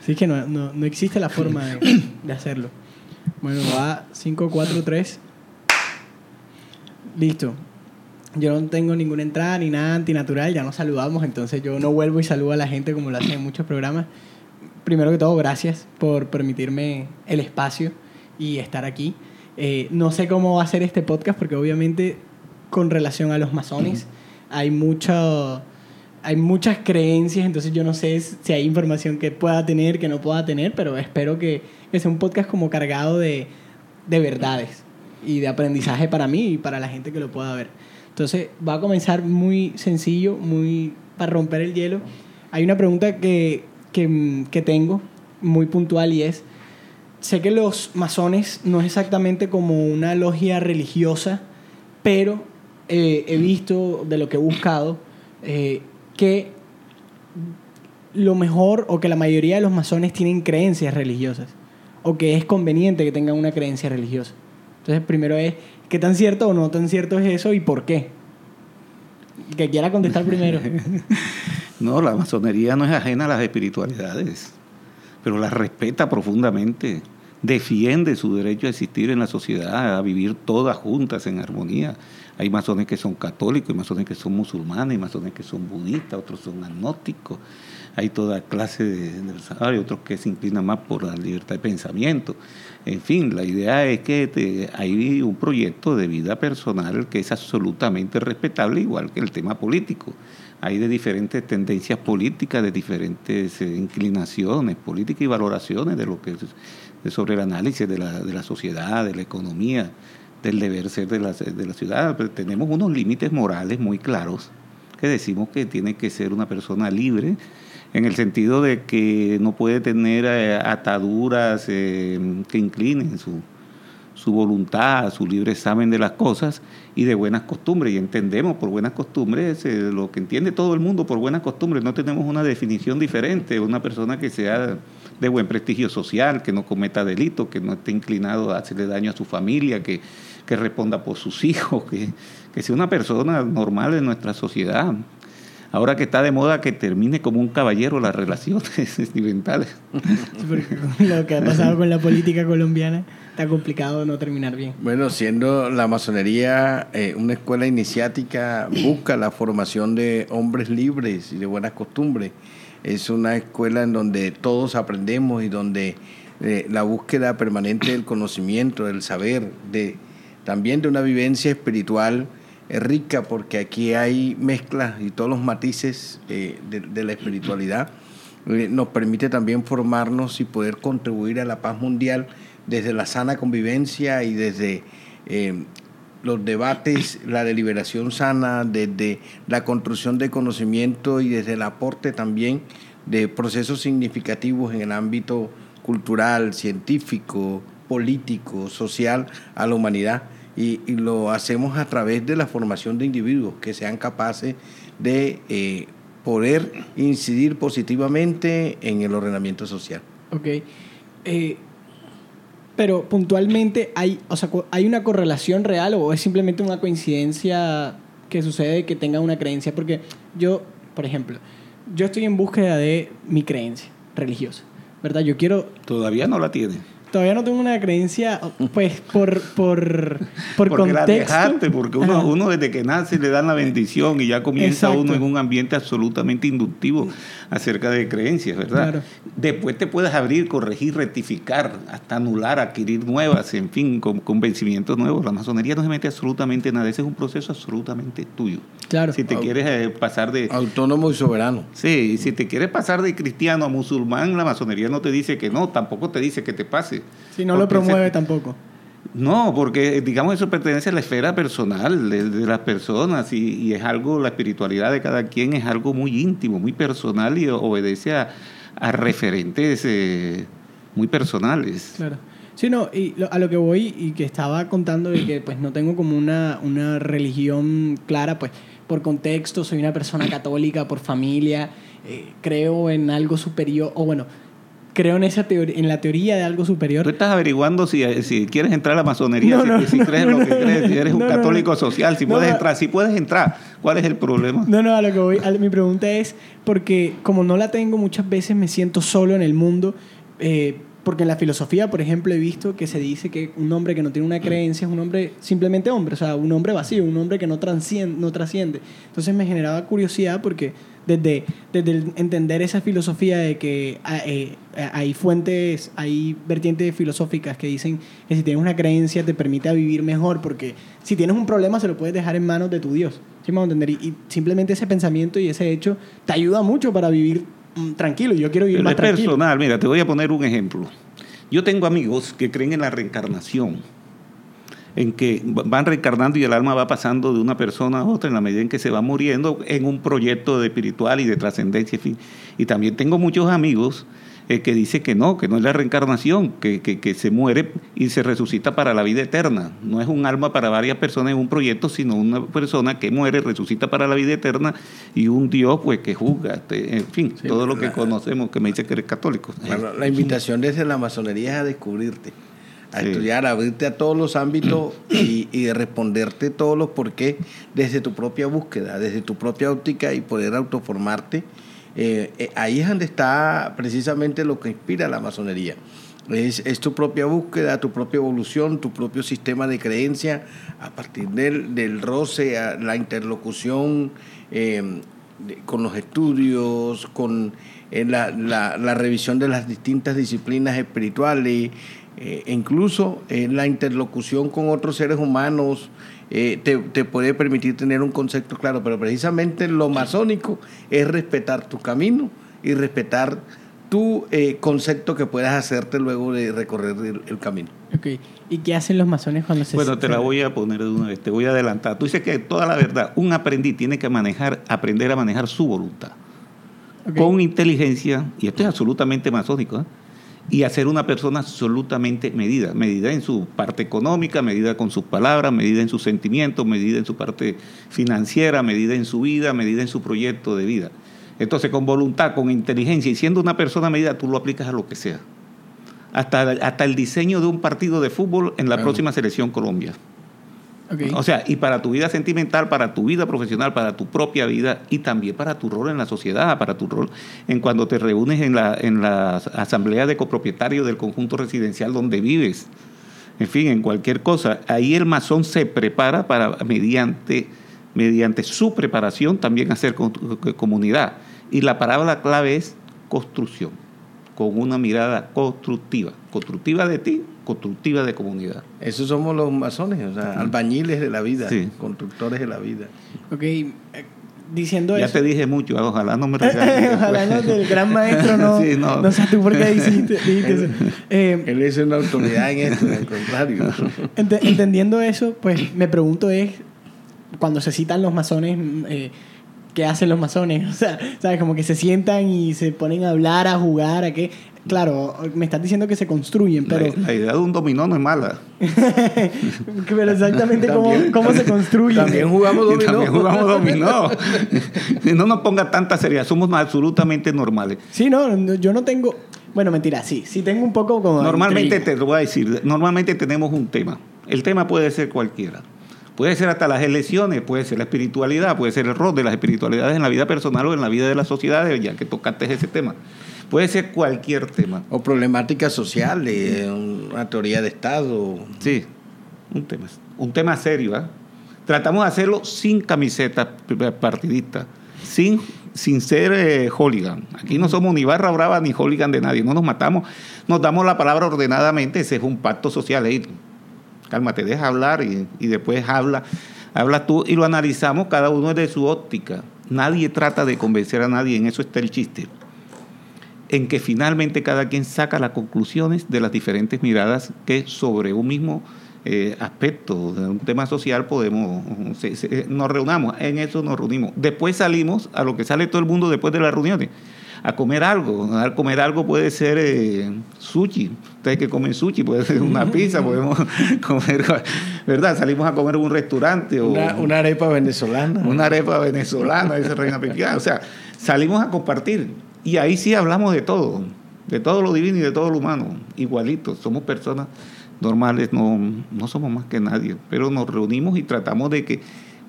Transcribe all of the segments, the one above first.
Así que no, no, no existe la forma de, de hacerlo. Bueno, va 5, 4, 3. Listo. Yo no tengo ninguna entrada ni nada antinatural, ya nos saludamos, entonces yo no vuelvo y saludo a la gente como lo hacen en muchos programas. Primero que todo, gracias por permitirme el espacio y estar aquí. Eh, no sé cómo va a ser este podcast porque obviamente con relación a los masones hay mucho hay muchas creencias, entonces yo no sé si hay información que pueda tener, que no pueda tener, pero espero que, que sea un podcast como cargado de, de verdades y de aprendizaje para mí y para la gente que lo pueda ver. Entonces va a comenzar muy sencillo, muy para romper el hielo. Hay una pregunta que, que, que tengo muy puntual y es, sé que los masones no es exactamente como una logia religiosa, pero eh, he visto de lo que he buscado eh, que lo mejor o que la mayoría de los masones tienen creencias religiosas o que es conveniente que tengan una creencia religiosa. Entonces, primero es, ¿qué tan cierto o no tan cierto es eso y por qué? Que quiera contestar primero. no, la masonería no es ajena a las espiritualidades, pero las respeta profundamente defiende su derecho a existir en la sociedad, a vivir todas juntas en armonía. Hay masones que son católicos, hay masones que son musulmanes, hay masones que son budistas, otros son agnósticos, hay toda clase de, hay otros que se inclinan más por la libertad de pensamiento. En fin, la idea es que hay un proyecto de vida personal que es absolutamente respetable, igual que el tema político. Hay de diferentes tendencias políticas, de diferentes eh, inclinaciones políticas y valoraciones de lo que es sobre el análisis de la, de la sociedad, de la economía, del deber ser de la, de la ciudad. Pero tenemos unos límites morales muy claros que decimos que tiene que ser una persona libre en el sentido de que no puede tener eh, ataduras eh, que inclinen su, su voluntad, su libre examen de las cosas y de buenas costumbres. Y entendemos por buenas costumbres eh, lo que entiende todo el mundo por buenas costumbres. No tenemos una definición diferente. Una persona que sea de buen prestigio social, que no cometa delitos, que no esté inclinado a hacerle daño a su familia, que, que responda por sus hijos, que, que sea una persona normal en nuestra sociedad ahora que está de moda que termine como un caballero las relaciones sentimentales. lo que ha pasado con la política colombiana está complicado no terminar bien. Bueno, siendo la masonería eh, una escuela iniciática, busca la formación de hombres libres y de buenas costumbres. Es una escuela en donde todos aprendemos y donde eh, la búsqueda permanente del conocimiento, del saber, de también de una vivencia espiritual es rica porque aquí hay mezclas y todos los matices eh, de, la espiritualidad. Eh, nos permite también formarnos y poder contribuir a la paz mundial desde la sana convivencia y desde eh, los debates, la deliberación sana, desde la construcción de conocimiento y desde el aporte también de procesos significativos en el ámbito cultural, científico, político, social a la humanidad y, lo hacemos a través de la formación de individuos que sean capaces de eh, poder incidir positivamente en el ordenamiento social. Ok. Eh, pero puntualmente, hay, o sea, ¿hay una correlación real o es simplemente una coincidencia que sucede que tenga una creencia? Porque yo, por ejemplo, yo estoy en búsqueda de mi creencia religiosa, ¿verdad? Yo quiero... Todavía no la tiene todavía no tengo una creencia, pues, por, por, por porque La dejaste, porque uno, uno, desde que nace le dan la bendición y ya comienza uno en un ambiente absolutamente inductivo acerca de creencias, ¿verdad? Después te puedes abrir, corregir, rectificar, hasta anular, adquirir nuevas, en fin, con convencimientos nuevos. La masonería no se mete absolutamente nada, ese es un proceso absolutamente tuyo. Claro. Si te quieres eh, pasar de... Autónomo y soberano. Sí, si te quieres pasar de cristiano a musulmán, la masonería no te dice que no, tampoco te dice que te pase. Si no lo promueve tampoco. No, porque digamos eso pertenece a la esfera personal de, las personas y, es algo, la espiritualidad de cada quien es algo muy íntimo, muy personal y obedece a, referentes eh, muy personales. Claro. Sí, no, y a lo que voy y que estaba contando de que pues no tengo como una, una religión clara, pues por contexto, soy una persona católica, por familia, eh, creo en algo superior, o bueno, creo en esa teoría, en la teoría de algo superior. Tú estás averiguando si, si quieres entrar a la masonería, si, crees en lo que crees, si eres un católico social, si puedes entrar, si puedes entrar. ¿Cuál es el problema? No, no, a lo que voy. a- mi pregunta es porque como no la tengo muchas veces me siento solo en el mundo. eh, porque en la filosofía, por ejemplo, he visto que se dice que un hombre que no tiene una creencia es un hombre simplemente hombre, o sea, un hombre vacío, un hombre que no trasciende. No trasciende. Entonces me generaba curiosidad porque desde, desde entender esa filosofía de que ah, eh, eh, hay fuentes, hay vertientes filosóficas que dicen que si tienes una creencia te permite vivir mejor, porque si tienes un problema se lo puedes dejar en manos de tu Dios. ¿Sí me a entender? Y, simplemente ese pensamiento y ese hecho te ayuda mucho para vivir tranquilo. Yo quiero vivir Pero más es tranquilo. personal, mira, te voy a poner un ejemplo. Yo tengo amigos que creen en la reencarnación, en que van reencarnando y el alma va pasando de una persona a otra en la medida en que se va muriendo en un proyecto de espiritual y de trascendencia, en fin. Y también tengo muchos amigos eh, que dicen que no, que no es la reencarnación, que, que, que se muere y se resucita para la vida eterna. No es un alma para varias personas en un proyecto, sino una persona que muere, resucita para la vida eterna y un Dios pues que juzga, este, en fin, Sí, todo lo que la- conocemos, que me dice que eres católico. Bueno, la invitación desde la masonería es a descubrirte, a Sí. estudiar, a abrirte a todos los ámbitos y, y de responderte todos los por qué desde tu propia búsqueda, desde tu propia óptica y poder autoformarte. Eh, eh, ahí es donde está precisamente lo que inspira la masonería. Es, tu propia búsqueda, tu propia evolución, tu propio sistema de creencia a partir del, del roce, la interlocución de- con los estudios, con eh, la- la revisión de las distintas disciplinas espirituales, eh, incluso eh, la interlocución con otros seres humanos eh, te, te puede permitir tener un concepto claro, pero precisamente lo masónico es respetar tu camino y respetar tu eh, concepto que puedas hacerte luego de recorrer el, el camino. Ok. ¿Y qué hacen los masones cuando se Bueno, te la voy a poner de una vez, te voy a adelantar. Tú dices que toda la verdad, un aprendiz tiene que manejar, aprender a manejar su voluntad. Con inteligencia, y esto es absolutamente masónico, ¿eh? Y hacer una persona absolutamente medida, medida en su parte económica, medida con sus palabras, medida en sus sentimientos, medida en su parte financiera, medida en su vida, medida en su proyecto de vida. Entonces, con voluntad, con inteligencia y siendo una persona medida, tú lo aplicas a lo que sea. Hasta, hasta el diseño de un partido de fútbol en la Claro. próxima selección Colombia. O sea, y para tu vida sentimental, para tu vida profesional, para tu propia vida y también para tu rol en la sociedad, para tu rol en cuando te reúnes en la, en la asamblea de copropietarios del conjunto residencial donde vives. En fin, en cualquier cosa. Ahí el masón se prepara para, mediante, mediante su preparación, también hacer co- comunidad. Y la palabra clave es construcción, con una mirada constructiva. Constructiva de ti, constructiva de comunidad. Esos somos los masones, o sea, albañiles de la vida, Sí. constructores de la vida. Ok. eh, Diciendo Ya eso. te dije mucho, ojalá no me regañes. Ojalá no, del gran maestro no. Sí, no. no. sé tú por qué dijiste, dijiste eso. Eh, Él es una autoridad en esto, al contrario. Ente- entendiendo eso, pues me pregunto es, cuando se citan los masones, mm, eh, ¿qué hacen los masones? O sea, ¿sabes? Como que se sientan y se ponen a hablar, a jugar, a qué. Claro, me estás diciendo que se construyen, pero, La, la idea de un dominó no es mala. pero exactamente cómo, cómo se construyen. También jugamos dominó. también jugamos dominó. No nos ponga tanta seriedad, somos absolutamente normales. Sí, no, yo no tengo... Bueno, mentira, sí, sí tengo un poco como... Normalmente intriga. te lo voy a decir, normalmente tenemos un tema. El tema puede ser cualquiera. Puede ser hasta las elecciones, puede ser la espiritualidad, puede ser el rol de las espiritualidades en la vida personal o en la vida de la sociedad, ya que tocaste ese tema. Puede ser cualquier tema. O problemáticas sociales, una teoría de Estado. Sí, un tema, un tema serio. ¿ah? Tratamos de hacerlo sin camiseta partidista, sin, sin ser eh, hooligan. Aquí no somos ni barra brava ni hooligan de nadie, no nos matamos, nos damos la palabra ordenadamente, ese es un pacto social. Ey, cálmate, deja hablar y, y después habla, habla tú y lo analizamos cada uno desde su óptica. Nadie trata de convencer a nadie, en eso está el chiste en que finalmente cada quien saca las conclusiones de las diferentes miradas que sobre un mismo eh, aspecto de un tema social podemos, se- se- nos reunamos, en eso nos reunimos. Después salimos a lo que sale todo el mundo después de las reuniones, a comer algo. A comer algo puede ser eh, sushi, ustedes que comen sushi, puede ser una pizza, podemos comer, ¿verdad? Salimos a comer en un restaurante o Una, una arepa venezolana. una arepa venezolana, dice Reina Pequeña. O sea, salimos a compartir. Y ahí sí hablamos de todo, de todo lo divino y de todo lo humano, igualitos. Somos personas normales, no, no somos más que nadie, pero nos reunimos y tratamos de que,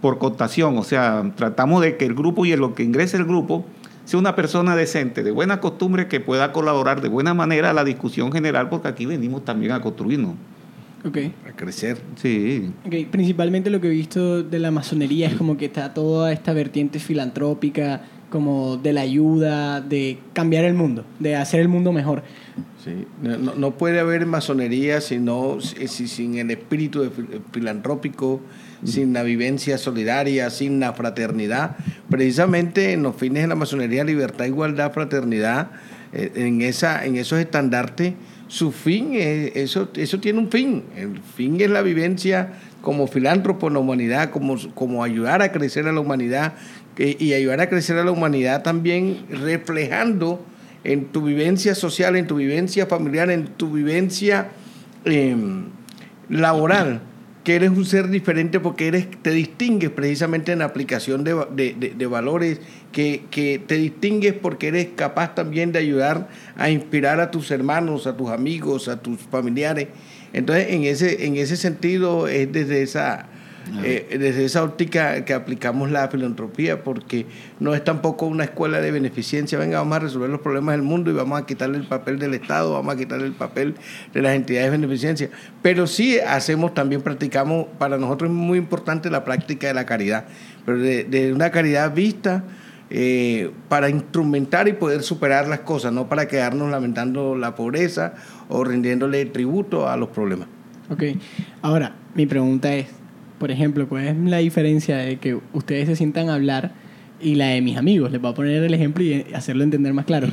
por cooptación, o sea, tratamos de que el grupo y en lo que ingrese el grupo sea una persona decente, de buena costumbre, que pueda colaborar de buena manera a la discusión general, porque aquí venimos también a construirnos. Ok. A crecer. Sí. Ok, Principalmente lo que he visto de la masonería es como que está toda esta vertiente filantrópica, como de la ayuda, de cambiar el mundo, de hacer el mundo mejor. Sí. No, puede haber masonería sino, si- si- sin el espíritu de filantrópico, sin la vivencia solidaria, sin la fraternidad. Precisamente en los fines de la masonería, libertad, igualdad, fraternidad, eh, en, esa, en esos estandartes, su fin, es- eso, eso tiene un fin. El fin es la vivencia como filántropo en la humanidad, como, como ayudar a crecer a la humanidad y ayudar a crecer a la humanidad también reflejando en tu vivencia social, en tu vivencia familiar, en tu vivencia eh, laboral, que eres un ser diferente porque eres, te distingues precisamente en la aplicación de- de- de valores, que, que te distingues porque eres capaz también de ayudar a inspirar a tus hermanos, a tus amigos, a tus familiares. Entonces, en ese, en ese sentido, es desde esa, eh, desde esa óptica que aplicamos la filantropía, porque no es tampoco una escuela de beneficencia, venga, vamos a resolver los problemas del mundo y vamos a quitarle el papel del Estado, vamos a quitarle el papel de las entidades de beneficencia, pero sí hacemos, también practicamos, para nosotros es muy importante la práctica de la caridad, pero de, una caridad vista eh, para instrumentar y poder superar las cosas, no para quedarnos lamentando la pobreza o rindiéndole tributo a los problemas. Ok. Ahora, mi pregunta es, por ejemplo, ¿cuál es la diferencia de que ustedes se sientan a hablar y la de mis amigos? Les voy a poner el ejemplo y hacerlo entender más claro.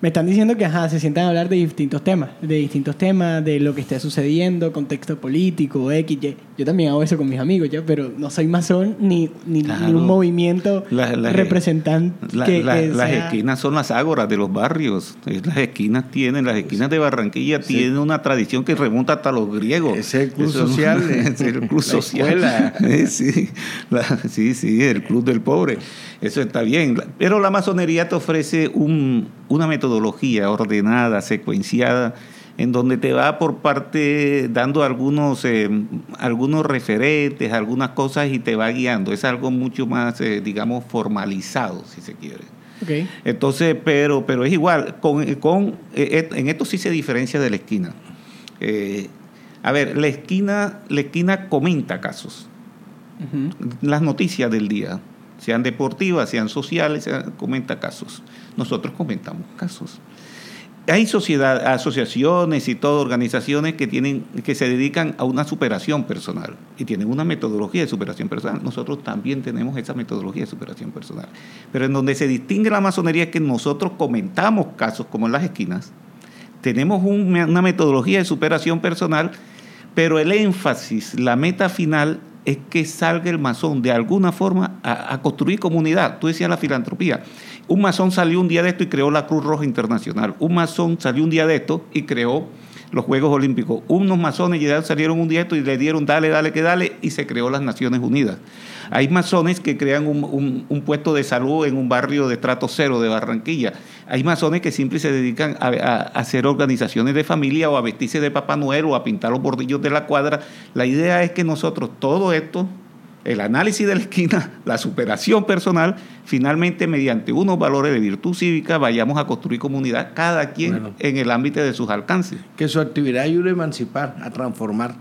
Me están diciendo que ajá, se sientan a hablar de distintos temas, de distintos temas, de lo que esté sucediendo, contexto político, X, Y. Yo también hago eso con mis amigos, ¿ya? pero no soy masón ni, ni, un movimiento La- la- representante La- que, la- que las sea- esquinas son las ágoras de los barrios. Las esquinas tienen, las esquinas de Barranquilla Sí. tienen una tradición que remonta hasta los griegos. Es el club Eso- social, es el club la social. Eh, sí, la- sí, sí, el club del pobre. Eso está bien. Pero la masonería te ofrece un- una metodología ordenada, secuenciada, en donde te va por parte dando algunos, eh, algunos referentes, algunas cosas y te va guiando. Es algo mucho más, eh, digamos, formalizado, si se quiere. Entonces, pero, pero es igual, con, con, eh, en esto sí se diferencia de la esquina. A ver, la esquina, la esquina comenta casos, las noticias del día, sean deportivas, sean sociales, sean- comenta casos. Nosotros comentamos casos. Hay sociedad, asociaciones y todas organizaciones que tienen, que se dedican a una superación personal y tienen una metodología de superación personal. Nosotros también tenemos esa metodología de superación personal. Pero en donde se distingue la masonería es que nosotros comentamos casos como en las esquinas, tenemos un- una metodología de superación personal, pero el énfasis, la meta final es que salga el masón de alguna forma a construir comunidad. Tú decías la filantropía. Un masón salió un día de esto y creó la Cruz Roja Internacional. Un masón salió un día de esto y creó los Juegos Olímpicos. Unos masones salieron un día de esto y le dieron dale, dale, que dale y se creó las Naciones Unidas. Hay masones que crean un, puesto de salud en un barrio de trato cero de Barranquilla. Hay masones que siempre se dedican a- a hacer organizaciones de familia o a vestirse de Papá Noel o a pintar los bordillos de la cuadra. La idea es que nosotros todo esto, el análisis de la esquina, la superación personal, finalmente mediante unos valores de virtud cívica vayamos a construir comunidad, cada quien Bueno. en el ámbito de sus alcances. Que su actividad ayude a emancipar, a transformar,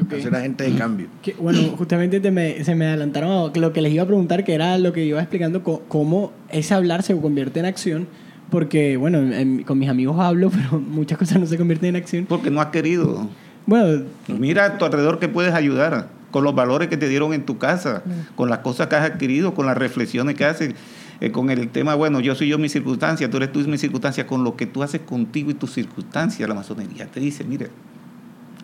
Ok. a ser agente de cambio. Que, bueno, justamente te me- se me adelantaron a lo que les iba a preguntar, que era lo que iba explicando, cómo ese hablar se convierte en acción, porque, bueno, en- con mis amigos hablo, pero muchas cosas no se convierten en acción. Porque no has querido. Bueno, Mira a tu alrededor que puedes ayudar con los valores que te dieron en tu casa, con las cosas que has adquirido, con las reflexiones que haces, eh, con el tema, bueno, yo soy yo mi circunstancia, tú eres tú y mi circunstancia, con lo que tú haces contigo y tus circunstancias, la masonería te dice, mire,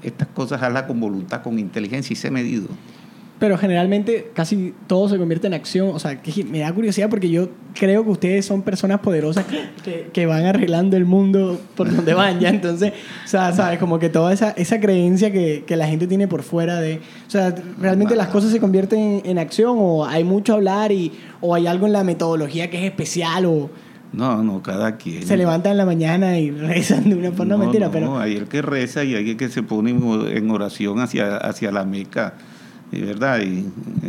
estas cosas hazlas con voluntad, con inteligencia y sé medido. Pero generalmente casi todo se convierte en acción. O sea, que me da curiosidad porque yo creo que ustedes son personas poderosas que, que van arreglando el mundo por donde van ya. Entonces, o sea, sabes, como que toda esa, esa creencia que, que la gente tiene por fuera de... O sea, realmente las cosas se convierten en, en acción o hay mucho a hablar y, o hay algo en la metodología que es especial o No, no, cada quien. se levantan en la mañana y rezan de una forma no, mentira, no, pero... hay el que reza y hay el que se pone en oración hacia, hacia la Meca ¿verdad? Y,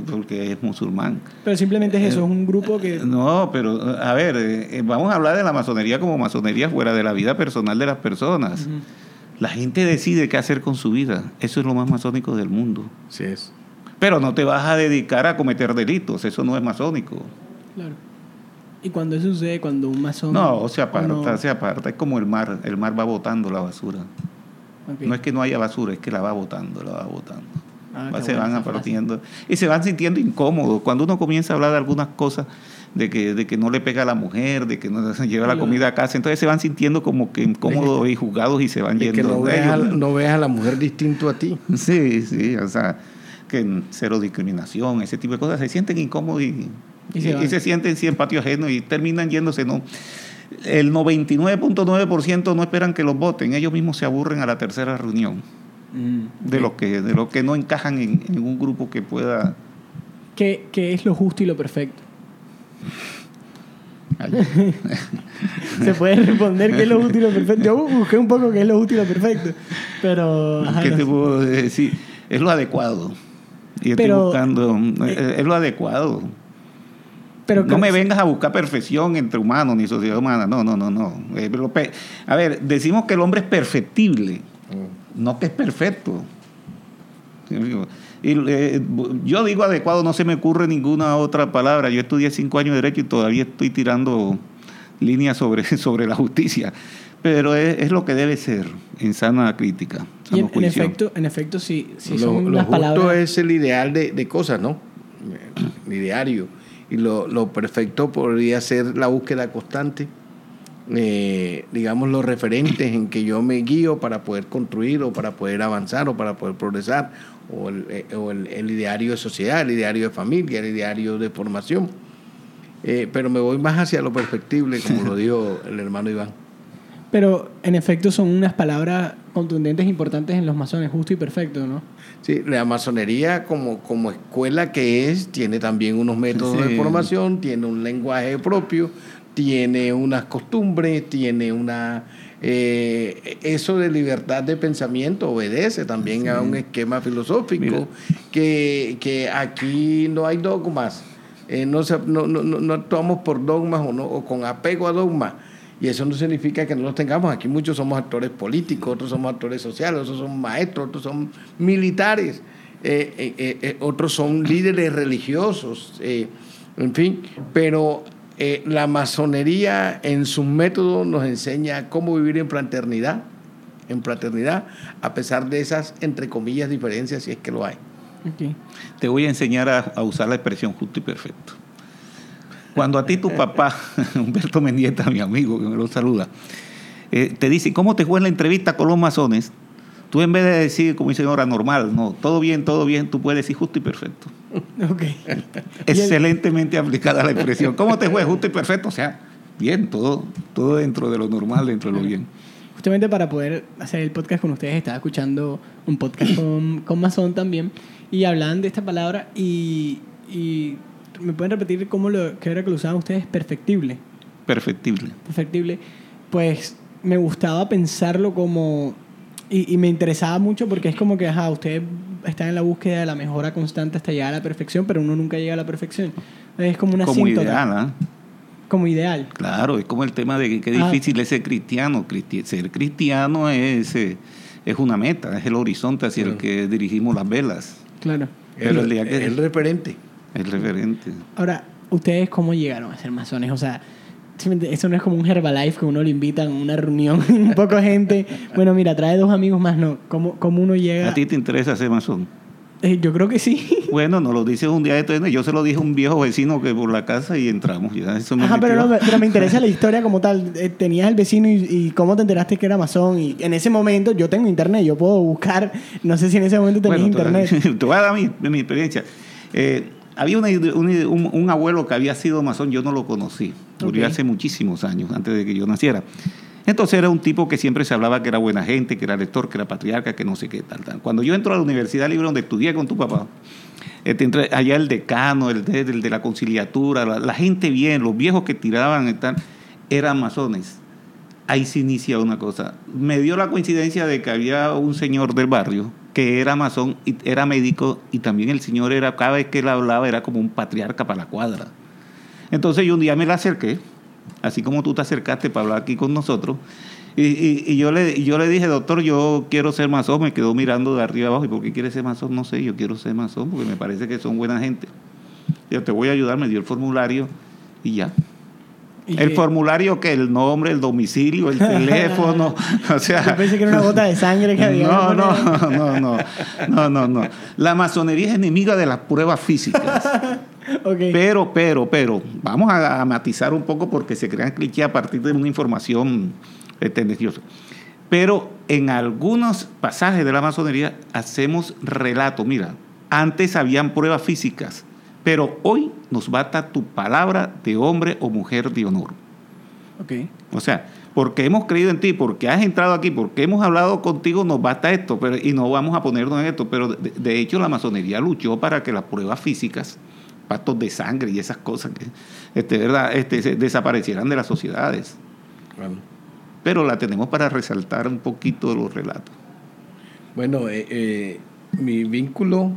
porque es musulmán. Pero simplemente es eso, es un grupo que... No, pero a ver, eh, vamos a hablar de la masonería como masonería fuera de la vida personal de las personas. La gente decide qué hacer con su vida. Eso es lo más masónico del mundo. Sí es. Pero no te vas a dedicar a cometer delitos, eso no es masónico. Claro. ¿Y cuando eso sucede? Cuando un masón... No, se aparta, no- se aparta. Es como el mar, el mar va botando la basura. No es que no haya basura, es que la va botando, la va botando. Ah, se van apartiendo y se van sintiendo incómodos. Cuando uno comienza a hablar de algunas cosas, de que, de que no le pega a la mujer, de que no se lleva la comida a casa, entonces se van sintiendo como que incómodos y juzgados y se van yendo. que no de veas, a, ellos. no veas a la mujer distinto a ti. Sí, sí, o sea, que cero discriminación, ese tipo de cosas, se sienten incómodos y, se y se sienten sin patio ajeno y terminan yéndose, ¿no? El 99.9% no esperan que los voten, ellos mismos se aburren a la tercera reunión Mm. de los que, de los que no encajan en, en un grupo que pueda... ¿Qué, qué es lo justo y lo perfecto? Se puede responder qué es lo justo y lo perfecto. Yo busqué un poco qué es lo justo y lo perfecto. Pero... ajá, ¿Qué no te sé. puedo decir? Es lo adecuado. Y estoy Pero, buscando, eh, es, es lo adecuado. Pero no me vengas a buscar perfección entre humanos ni sociedad humana. No, no, no, no. Eh, a ver, decimos que el hombre es perfectible, no que es perfecto. Y, eh, yo digo adecuado, no se me ocurre ninguna otra palabra. Yo estudié cinco años de Derecho y todavía estoy tirando líneas sobre, sobre la justicia. Pero es, es lo que debe ser, en sana crítica. Y en, efecto, en efecto, sí, sí lo, son lo las justo palabras... es el ideal de, de cosas, ¿no? El ideario. Y lo, lo perfecto podría ser la búsqueda constante, eh, digamos, los referentes en que yo me guío para poder construir o para poder avanzar o para poder progresar, o el, eh, o el- el ideario de sociedad, el ideario de familia, el ideario de formación. Eh, pero me voy más hacia lo perfectible, como lo dijo el hermano Iván. Pero en efecto son unas palabras contundentes importantes en los masones, justo y perfecto, ¿no? Sí, la masonería como, como escuela que es, tiene también unos métodos Sí. de formación, tiene un lenguaje propio, tiene unas costumbres, tiene una... eh, eso de libertad de pensamiento obedece también a un esquema filosófico, que, que aquí no hay dogmas, eh, no, no, no, actuamos por dogmas o, no, o con apego a dogmas. Y eso no significa que no los tengamos. Aquí muchos somos actores políticos, otros somos actores sociales, otros son maestros, otros son militares, eh, otros son líderes religiosos, en fin. Pero eh, la masonería en sus métodos nos enseña cómo vivir en fraternidad, en fraternidad, a pesar de esas, entre comillas, diferencias, si es que lo hay. Te voy a enseñar a, a usar la expresión justo y perfecto. Cuando a ti tu papá, Humberto Mendieta, mi amigo, que me lo saluda, eh, te dice, ¿cómo te fue en la entrevista con los masones? Tú en vez de decir, como dice ahora, normal, no, todo bien, todo bien, tú puedes decir justo y perfecto. Ok. Excelentemente aplicada la expresión. ¿Cómo te fue? Justo y perfecto. O sea, bien, todo, todo dentro de lo normal, dentro de lo bien. Justamente para poder hacer el podcast con ustedes, estaba escuchando un podcast con, con Masón también y hablaban de esta palabra y, y me pueden repetir cómo lo, qué era que lo usaban ustedes, perfectible. Perfectible. Perfectible. Pues me gustaba pensarlo como... Y, y me interesaba mucho porque es como que, ajá, ustedes están en la búsqueda de la mejora constante hasta llegar a la perfección, pero uno nunca llega a la perfección. Es como una Como ideal, ¿ah? Como ideal. Claro, es como el tema de qué Ah. difícil es ser cristiano. Cristi- ser cristiano es, eh, es una meta, es el horizonte hacia el Mm. que dirigimos las velas. Claro. Pero el el, día que- el referente. El referente. Ahora, ¿ustedes cómo llegaron a ser masones? O sea, eso no es como un Herbalife que uno le invitan a una reunión, un poco gente. Bueno, mira, trae dos amigos más, no. ¿Cómo, cómo uno llega? ¿A ti te interesa ser masón? Eh, yo creo que sí. Bueno, nos lo dices un día de esto. Yo se lo dije a un viejo vecino que por la casa y entramos. Ya, eso me Ajá, pero, no, pero me interesa la historia como tal. Eh, Tenías el vecino y, y cómo te enteraste que era masón. Y en ese momento yo tengo internet, yo puedo buscar. No sé si en ese momento tenías Bueno, internet. Te voy a dar mi, mi experiencia. Eh, había una- un, un- un abuelo que había sido masón, yo no lo conocí. Murió hace muchísimos años, antes de que yo naciera. Entonces era un tipo que siempre se hablaba que era buena gente, que era lector, que era patriarca, que no sé qué, tal, tal. Cuando yo entro a la Universidad Libre, donde estudié con tu papá, este, allá el decano, el de, el de la conciliatura, la, la gente bien, los viejos que tiraban y tal, eran masones. Ahí se inicia una cosa. Me dio la coincidencia de que había un señor del barrio que era masón y era médico y también el señor era, cada vez que él hablaba era como un patriarca para la cuadra. Entonces yo un día me la acerqué, así como tú te acercaste para hablar aquí con nosotros, y, yo, le, yo le dije, doctor, yo quiero ser masón, me quedó mirando de arriba abajo, ¿y por qué quiere ser masón? No sé, yo quiero ser masón porque me parece que son buena gente. Yo te voy a ayudar, me dio el formulario y ya el formulario que el nombre, el domicilio, el teléfono, o sea... Yo pensé que era una gota de sangre que había. No, no, no, no, no, no, no. La masonería es enemiga de las pruebas físicas. Pero, pero, pero, vamos a, matizar un poco porque se crean clichés a partir de una información eh, tendenciosa. Pero en algunos pasajes de la masonería hacemos relato. Mira, antes habían pruebas físicas pero hoy nos basta tu palabra de hombre o mujer de honor. Okay. O sea, porque hemos creído en ti, porque has entrado aquí, porque hemos hablado contigo, nos basta esto, pero, y no vamos a ponernos en esto. Pero de, hecho la masonería luchó para que las pruebas físicas, pactos de sangre y esas cosas, que, este, ¿verdad? Este, desaparecieran de las sociedades. Pero la tenemos para resaltar un poquito de los relatos. Bueno, eh, eh, mi vínculo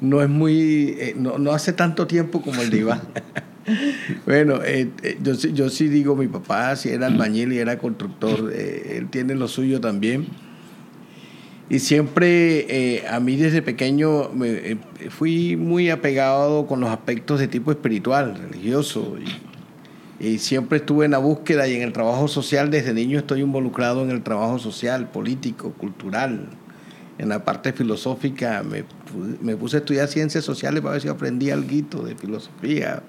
no es muy, eh, no, no, hace tanto tiempo como el de Iván. bueno, eh, eh, yo, yo sí digo, mi papá si era albañil y era constructor, él tiene lo suyo también. Y siempre a mí desde pequeño me, fui muy apegado con los aspectos de tipo espiritual, religioso. Y, y siempre estuve en la búsqueda y en el trabajo social. Desde niño estoy involucrado en el trabajo social, político, cultural en la parte filosófica me, me, puse a estudiar ciencias sociales para ver si aprendí algo de filosofía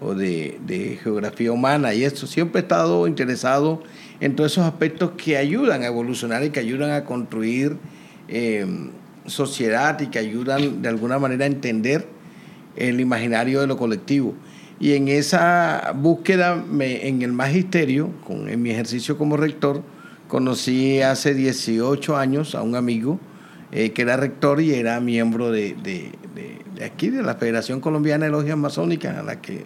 o de, geografía humana y eso. Siempre he estado interesado en todos esos aspectos que ayudan a evolucionar y que ayudan a construir em, sociedad y que ayudan de alguna manera a entender el imaginario de lo colectivo. Y en esa búsqueda, me, en el magisterio, con, en mi ejercicio como rector, conocí hace 18 años a un amigo eh, que era rector y era miembro de, aquí, de la Federación Colombiana de Logias Masónicas, a la que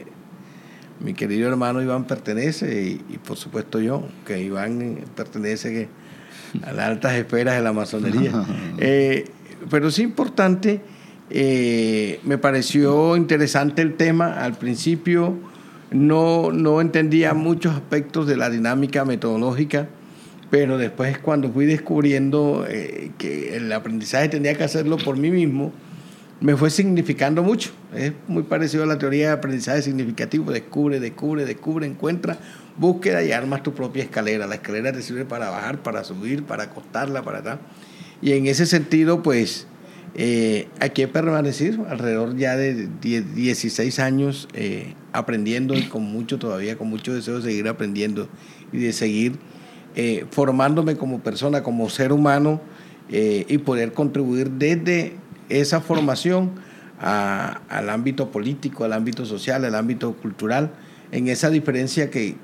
mi querido hermano Iván pertenece y, por supuesto yo, que Iván pertenece a las altas esferas de la masonería. Eh, pero es importante, eh, me pareció interesante el tema. Al principio no, no entendía muchos aspectos de la dinámica metodológica pero después cuando fui descubriendo eh, que el aprendizaje tenía que hacerlo por mí mismo, me fue significando mucho. Es muy parecido a la teoría de aprendizaje significativo. Descubre, descubre, descubre, encuentra, búsqueda y armas tu propia escalera. La escalera te sirve para bajar, para subir, para acostarla, para tal. Y en ese sentido, pues, eh, aquí he permanecido alrededor ya de 16 años eh, aprendiendo y con mucho todavía, con mucho deseo de seguir aprendiendo y de seguir eh, formándome como persona, como ser humano eh, y poder contribuir desde esa formación al ámbito político, al ámbito social, al ámbito cultural, en esa diferencia que,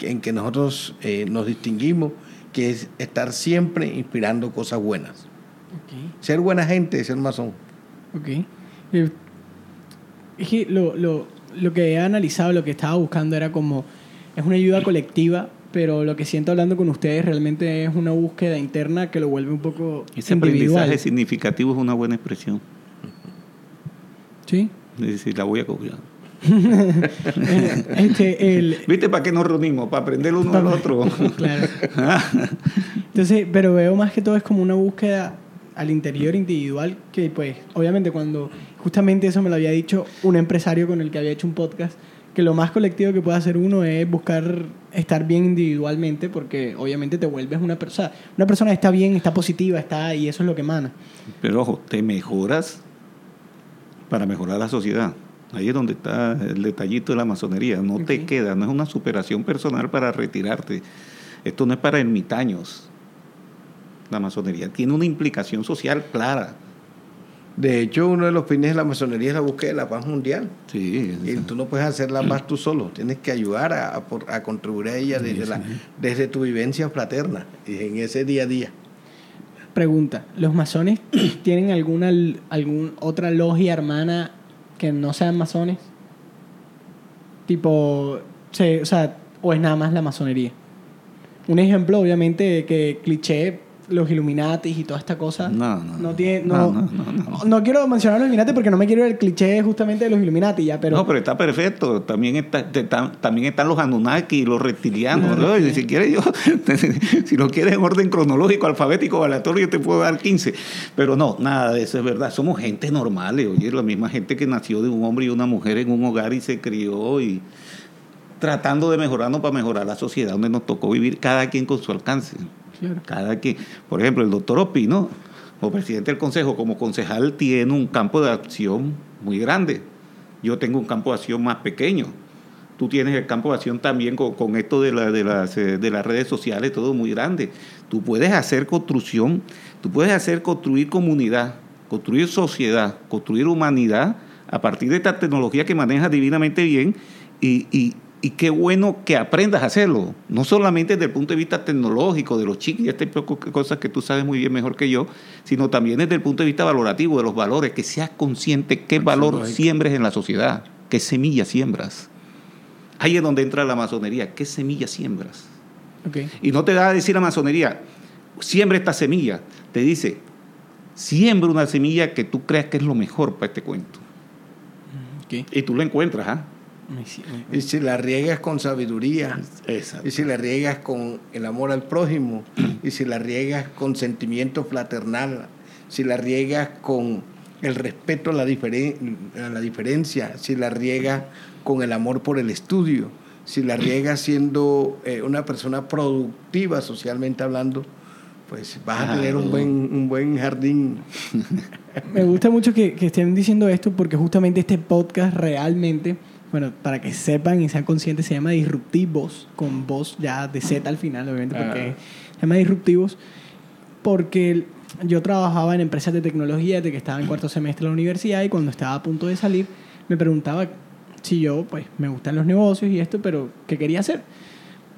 en que nosotros eh, nos distinguimos, que es estar siempre inspirando cosas buenas. Ser buena gente, ser masón. Ok. Es que lo, lo, lo que he analizado, lo que estaba buscando era como, es una ayuda colectiva pero lo que siento hablando con ustedes realmente es una búsqueda interna que lo vuelve un poco Ese aprendizaje significativo es una buena expresión. ¿Sí? Es decir, la voy a copiar. este, ¿Viste para qué nos reunimos? Para aprender uno al otro. claro. Entonces, pero veo más que todo es como una búsqueda al interior individual que pues obviamente cuando justamente eso me lo había dicho un empresario con el que había hecho un podcast que lo más colectivo que puede hacer uno es buscar estar bien individualmente porque obviamente te vuelves una persona. Una persona está bien, está positiva, está y eso es lo que emana. Pero ojo, te mejoras para mejorar la sociedad. Ahí es donde está el detallito de la masonería. No te queda, no es una superación personal para retirarte. Esto no es para ermitaños. La masonería tiene una implicación social clara. De hecho, uno de los fines de la masonería es la búsqueda de la paz mundial. Sí. Y tú no puedes hacer la paz tú solo, tienes que ayudar a, a, contribuir a ella desde, la, desde tu vivencia fraterna y en ese día a día. Pregunta, ¿los masones tienen alguna algún otra logia hermana que no sean masones? Tipo, o sea, o es nada más la masonería. Un ejemplo, obviamente, que cliché los Illuminatis y toda esta cosa. No, no, no. tiene, No, no, no, no, quiero mencionar los Illuminati porque no me quiero el cliché justamente de los Illuminati ya, pero. no, pero está perfecto. También, está, también están los Anunnaki y los reptilianos. Y. Si quieres, yo, si lo quieres en orden cronológico, alfabético, aleatorio, yo te puedo dar 15. Pero no, nada de eso es verdad. Somos gente normales, oye, la misma gente que nació de un hombre y una mujer en un hogar y se crió y tratando de mejorarnos para mejorar la sociedad donde nos tocó vivir cada quien con su alcance. Cada quien. Por ejemplo, el doctor Opino, como presidente del consejo, como concejal, tiene un campo de acción muy grande. Yo tengo un campo de acción más pequeño. Tú tienes el campo de acción también con, esto de, la- de las, eh, de las redes sociales, todo muy grande. Tú puedes hacer construcción, tú puedes hacer construir comunidad, construir sociedad, construir humanidad a partir de esta tecnología que manejas divinamente bien y- y qué bueno que aprendas a hacerlo, no solamente desde el punto de vista tecnológico, de los chics y estas cosas que tú sabes muy bien mejor que yo, sino también desde el punto de vista valorativo, de los valores, que seas consciente qué valor siembres en la sociedad, qué semilla siembras. Ahí es donde entra la masonería, qué semilla siembras. Y no te da a decir la masonería, siembra esta semilla, te dice, siembra una semilla que tú creas que es lo mejor para este cuento. Ok. Y tú lo encuentras, ¿ah? Y si la riegas con sabiduría, Exacto. y si la riegas con el amor al prójimo, y si la riegas con sentimiento fraternal, si la riegas con el respeto a la, diferen- a la diferencia, si la riegas con el amor por el estudio, si la riegas siendo eh, una persona productiva socialmente hablando, pues vas a tener un buen, un buen jardín. Me gusta mucho que, que estén diciendo esto porque justamente este podcast realmente, bueno, para que sepan y sean conscientes, se llama Disruptivos, con voz ya de Z al final, obviamente, porque Ah. se llama Disruptivos, porque yo trabajaba en empresas de tecnología desde que estaba en cuarto semestre de la universidad y cuando estaba a punto de salir me preguntaba si yo, pues, me gustan los negocios y esto, pero ¿qué quería hacer?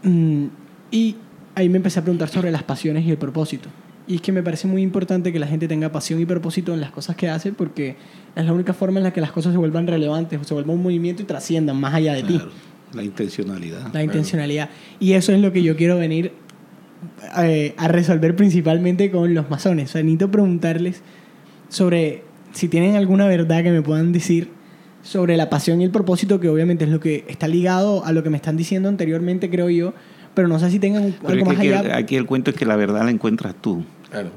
Mm, y ahí me empecé a preguntar sobre las pasiones y el propósito. Y es que me parece muy importante que la gente tenga pasión y propósito en las cosas que hace porque es la única forma en la que las cosas se vuelvan relevantes o se vuelvan un movimiento y trasciendan más allá de ti. Claro, La intencionalidad. La intencionalidad. Y eso es lo que yo quiero venir eh, a resolver principalmente con los masones. O sea, necesito preguntarles sobre si tienen alguna verdad que me puedan decir sobre la pasión y el propósito, que obviamente es lo que está ligado a lo que me están diciendo anteriormente, creo yo, pero no sé si tengan un- algo más que allá. aquí el cuento es que la verdad la encuentras tú. Claro.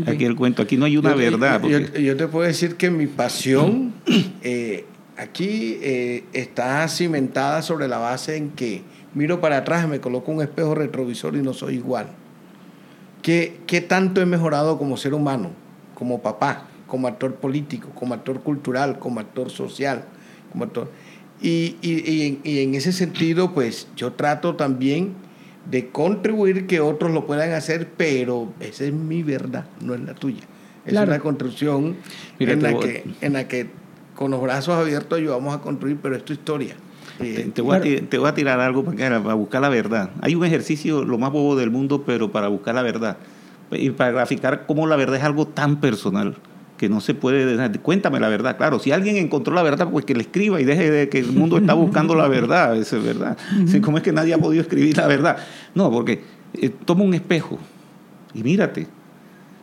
Ok. Aquí el cuento, aquí no hay una Yo te- verdad. Yo, porque- yo te puedo decir que mi pasión eh, aquí eh, está cimentada sobre la base en que miro para atrás, me coloco un espejo retrovisor y no soy igual. ¿Qué, qué tanto he mejorado como ser humano, como papá, como actor político, como actor cultural, como actor social, como actor? Y, y- y en, y en ese sentido, pues yo trato también de contribuir que otros lo puedan hacer, pero esa es mi verdad, no es la tuya. Es Claro. una construcción Mira, en, la voy- que, en la que con los brazos abiertos ayudamos a construir, pero es tu historia. Te, Eh, te voy a, Claro. te voy a tirar algo para buscar la verdad. Hay un ejercicio lo más bobo del mundo, pero para buscar la verdad. Y para graficar cómo la verdad es algo tan personal que no se puede... dejar- Cuéntame la verdad, claro. Si alguien encontró la verdad, pues que le escriba y deje de que el mundo está buscando la verdad. Eso es verdad. ¿Cómo es que nadie ha podido escribir la verdad? No, porque eh, toma un espejo y mírate.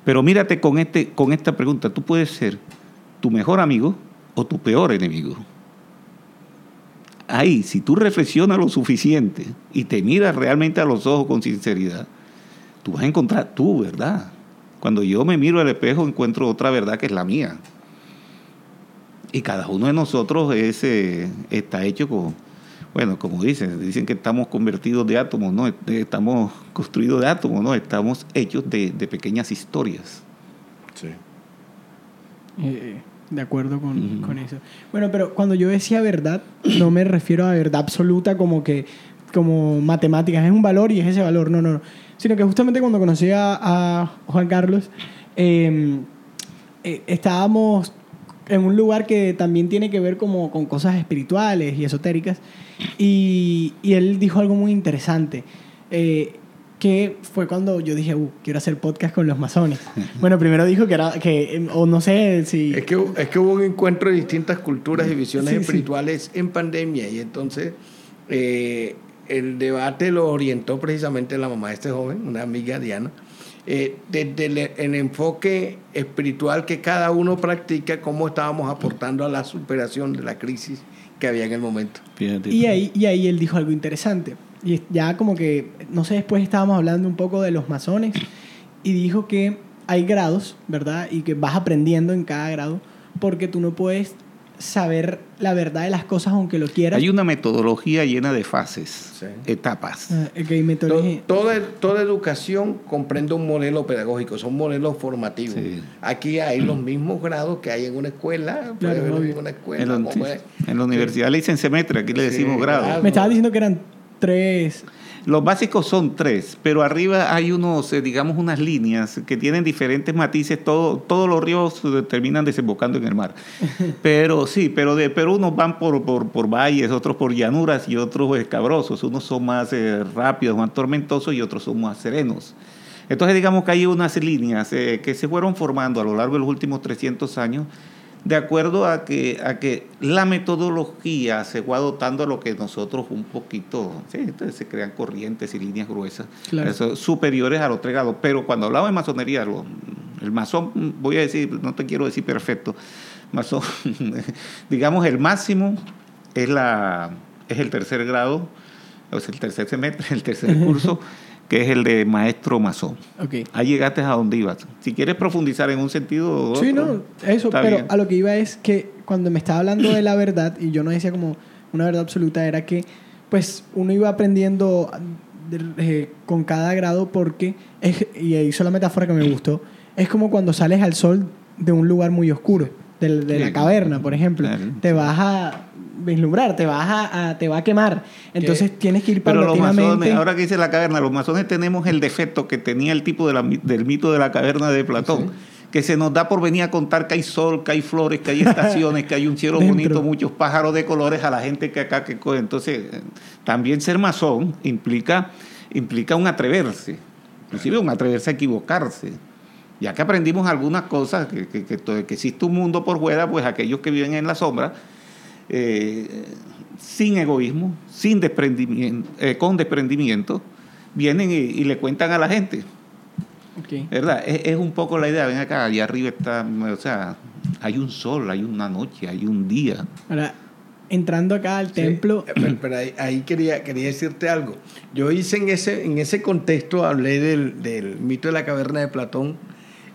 Pero mírate con, este, con esta pregunta. Tú puedes ser tu mejor amigo o tu peor enemigo ahí, si tú reflexionas lo suficiente y te miras realmente a los ojos con sinceridad, tú vas a encontrar tu verdad. Cuando yo me miro al espejo encuentro otra verdad que es la mía. Y cada uno de nosotros es, eh, está hecho con, bueno, como dicen, dicen que estamos convertidos de átomos, ¿no? Estamos construidos de átomos, ¿no? Estamos hechos de, de pequeñas historias. sí. Eh, de acuerdo con, con eso. Bueno, pero cuando yo decía verdad, no me refiero a verdad absoluta como que como matemáticas, es un valor y es ese valor, no, no, no. Sino que justamente cuando conocí a, a Juan Carlos, eh, eh, estábamos en un lugar que también tiene que ver como con cosas espirituales y esotéricas, y, y él dijo algo muy interesante. eh, que fue cuando yo dije, uh, quiero hacer podcast con los masones. Bueno, primero dijo que era, que, eh, o no sé si... Es que, es que hubo un encuentro de distintas culturas y visiones Sí, sí. espirituales en pandemia y entonces eh, el debate lo orientó precisamente la mamá de este joven, una amiga Diana, eh, desde el, el enfoque espiritual que cada uno practica, cómo estábamos aportando a la superación de la crisis que había en el momento. Fíjate. Y ahí, y ahí él dijo algo interesante. Y ya como que, no sé, después estábamos hablando un poco de los masones y dijo que hay grados, ¿verdad? Y que vas aprendiendo en cada grado porque tú no puedes saber la verdad de las cosas aunque lo quieras. Hay una metodología llena de fases, Sí. etapas. Ah, To-. Toda, toda educación comprende un modelo pedagógico, son modelos formativos. Sí. Aquí hay los mismos grados que hay en una escuela, puede haber en una escuela. En la, como es. en la universidad le dicen semestre, aquí le Sí, decimos grado. Me estabas diciendo que eran tres. Los básicos son tres, pero arriba hay unos, eh, digamos, unas líneas que tienen diferentes matices. Todo, todos los ríos terminan desembocando en el mar. Pero sí, pero, de, pero unos van por, por, por valles, otros por llanuras y otros escabrosos. Unos son más eh, rápidos, más tormentosos y otros son más serenos. Entonces digamos que hay unas líneas eh, que se fueron formando a lo largo de los últimos 300 años de acuerdo a que, a que la metodología se fue adoptando a lo que nosotros un poquito, sí, entonces se crean corrientes y líneas gruesas Claro. eso, superiores a los tres grados. Pero cuando hablamos de masonería, lo- el masón, voy a decir, no te quiero decir perfecto, masón, digamos el máximo es, la, es el tercer grado, o sea, el tercer semestre, el tercer curso, que es el de maestro masón. Ok. Ahí llegaste a donde ibas. Si quieres profundizar en un sentido o Sí, otro, no, eso, pero bien. a lo que iba es que cuando me estaba hablando de la verdad, y yo no decía como una verdad absoluta, era que pues uno iba aprendiendo eh, con cada grado porque, es, y hizo la metáfora que me gustó, es como cuando sales al sol de un lugar muy oscuro, de, de la caverna, por ejemplo, Claro. te vas a vislumbrar, te vas a, a- te va a quemar, entonces tienes que ir Pero los masones, ahora que dice la caverna, los masones tenemos el defecto que tenía el tipo de la mi- del mito de la caverna de Platón, que se nos da por venir a contar que hay sol, que hay flores, que hay estaciones, que hay un cielo bonito, muchos pájaros de colores a la gente que acá que co- entonces eh, también ser masón implica implica un atreverse, inclusive un atreverse a equivocarse. Ya que aprendimos algunas cosas, que, que, que existe un mundo por fuera, pues aquellos que viven en la sombra, eh, sin egoísmo, sin desprendimiento, eh, con desprendimiento, vienen y, y le cuentan a la gente, Ok. ¿verdad? Es, es un poco la idea, ven acá, allá arriba está, o sea, hay un sol, hay una noche, hay un día. Ahora, entrando acá al Sí, templo, eh, pero, pero ahí, ahí quería, quería decirte algo. Yo hice en ese, en ese contexto, hablé del, del mito de la caverna de Platón,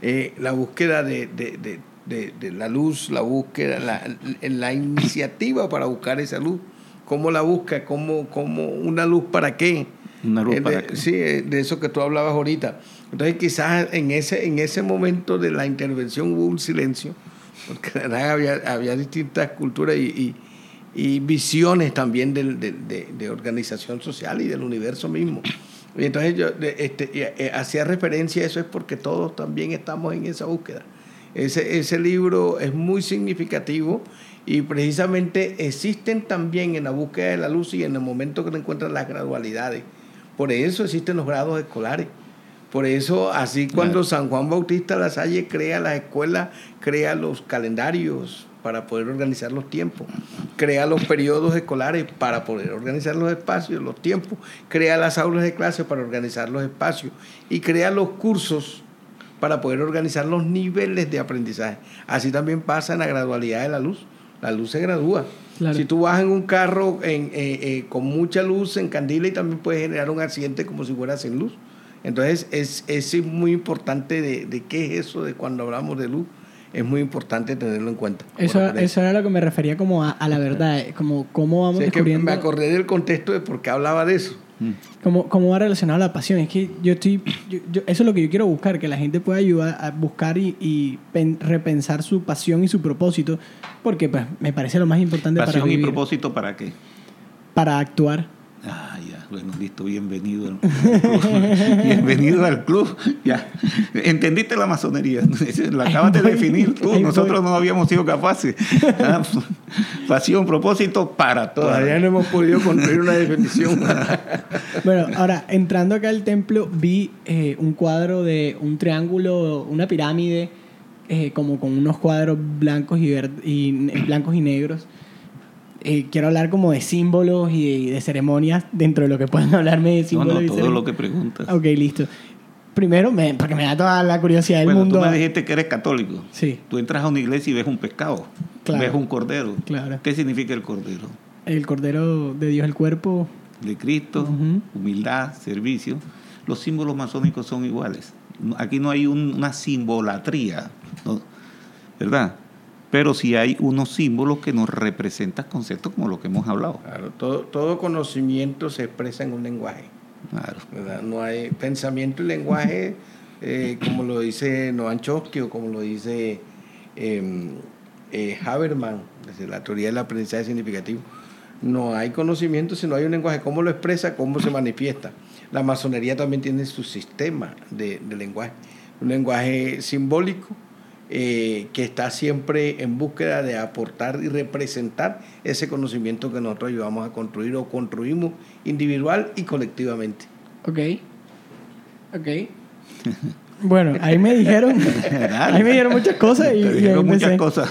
eh, la búsqueda de, de- de- de- de la luz, la búsqueda, la, la iniciativa para buscar esa luz. ¿Cómo la busca? ¿Cómo, cómo una luz para qué? Una luz de- para qué. Sí, de eso que tú hablabas ahorita. Entonces quizás en ese, en ese momento de la intervención hubo un silencio, porque había, había distintas culturas y, y- y visiones también del- del- de, de organización social y del universo mismo. Y entonces yo de- este, eh, hacía referencia a eso es porque todos también estamos en esa búsqueda. Ese, ese libro es muy significativo y precisamente existen también en la búsqueda de la luz y en el momento que encuentran las gradualidades. Por eso existen los grados escolares. Por eso, así cuando Claro. San Juan Bautista La Salle crea las escuelas, crea los calendarios para poder organizar los tiempos, crea los periodos escolares para poder organizar los espacios, los tiempos, crea las aulas de clase para organizar los espacios y crea los cursos para poder organizar los niveles de aprendizaje. Así también pasa en la gradualidad de la luz. La luz se gradúa. Claro. Si tú vas en un carro en, eh, eh, con mucha luz, en candila y también puedes generar un accidente como si fuera sin luz. Entonces es, es muy importante de, de qué es eso de cuando hablamos de luz. Es muy importante tenerlo en cuenta. Eso, eso era lo que me refería como a, a la verdad, como cómo vamos es que descubriendo, me acordé del contexto de por qué hablaba de eso. Cómo, cómo va relacionado a la pasión. Es que yo estoy, yo- yo- eso es lo que yo quiero buscar, que la gente pueda ayudar a buscar y, y pen- repensar su pasión y su propósito, porque pues me parece lo más importante Pasión para y vivir, propósito para qué. para actuar. Ah, ya, bueno, listo, bienvenido. al club. bienvenido al club. Ya, entendiste la masonería, la acabas de definir tú, nosotros no habíamos sido capaces. Ah, pasión, propósito para Todavía todas. no hemos podido construir una definición. Bueno, ahora, entrando acá al templo, vi eh, un cuadro de un triángulo, una pirámide, eh, como con unos cuadros blancos y, y blancos y negros. Eh, quiero hablar como de símbolos y de, de ceremonias dentro de lo que puedan hablarme de No, símbolos no, y todo lo que preguntas. Ok, listo. Primero, me, porque me da toda la curiosidad del bueno, mundo. tú me dijiste que eres católico. Sí, Tú entras a una iglesia y ves un pescado, Claro. ves un cordero. Claro. ¿Qué significa el cordero? el Cordero de Dios, el cuerpo. De Cristo, humildad, servicio. Los símbolos masónicos son iguales. No- Aquí no hay un- una simbolatría, ¿no? ¿verdad? Pero sí hay unos símbolos que nos representan conceptos como lo que hemos hablado. Claro, todo, todo conocimiento se expresa en un lenguaje. Claro. ¿verdad? No hay pensamiento y lenguaje, eh, como lo dice Noam Chomsky o como lo dice eh, eh, Habermas, desde la teoría del aprendizaje significativo. No hay conocimiento si no hay un lenguaje. ¿Cómo lo expresa? ¿Cómo se manifiesta? La masonería también tiene su sistema de, de lenguaje. Un lenguaje simbólico eh, que está siempre en búsqueda de aportar y representar ese conocimiento que nosotros ayudamos a construir o construimos individual y colectivamente. Ok. Ok. Bueno, ahí me dijeron, ahí me dijeron muchas cosas y, Te dijeron muchas cosas.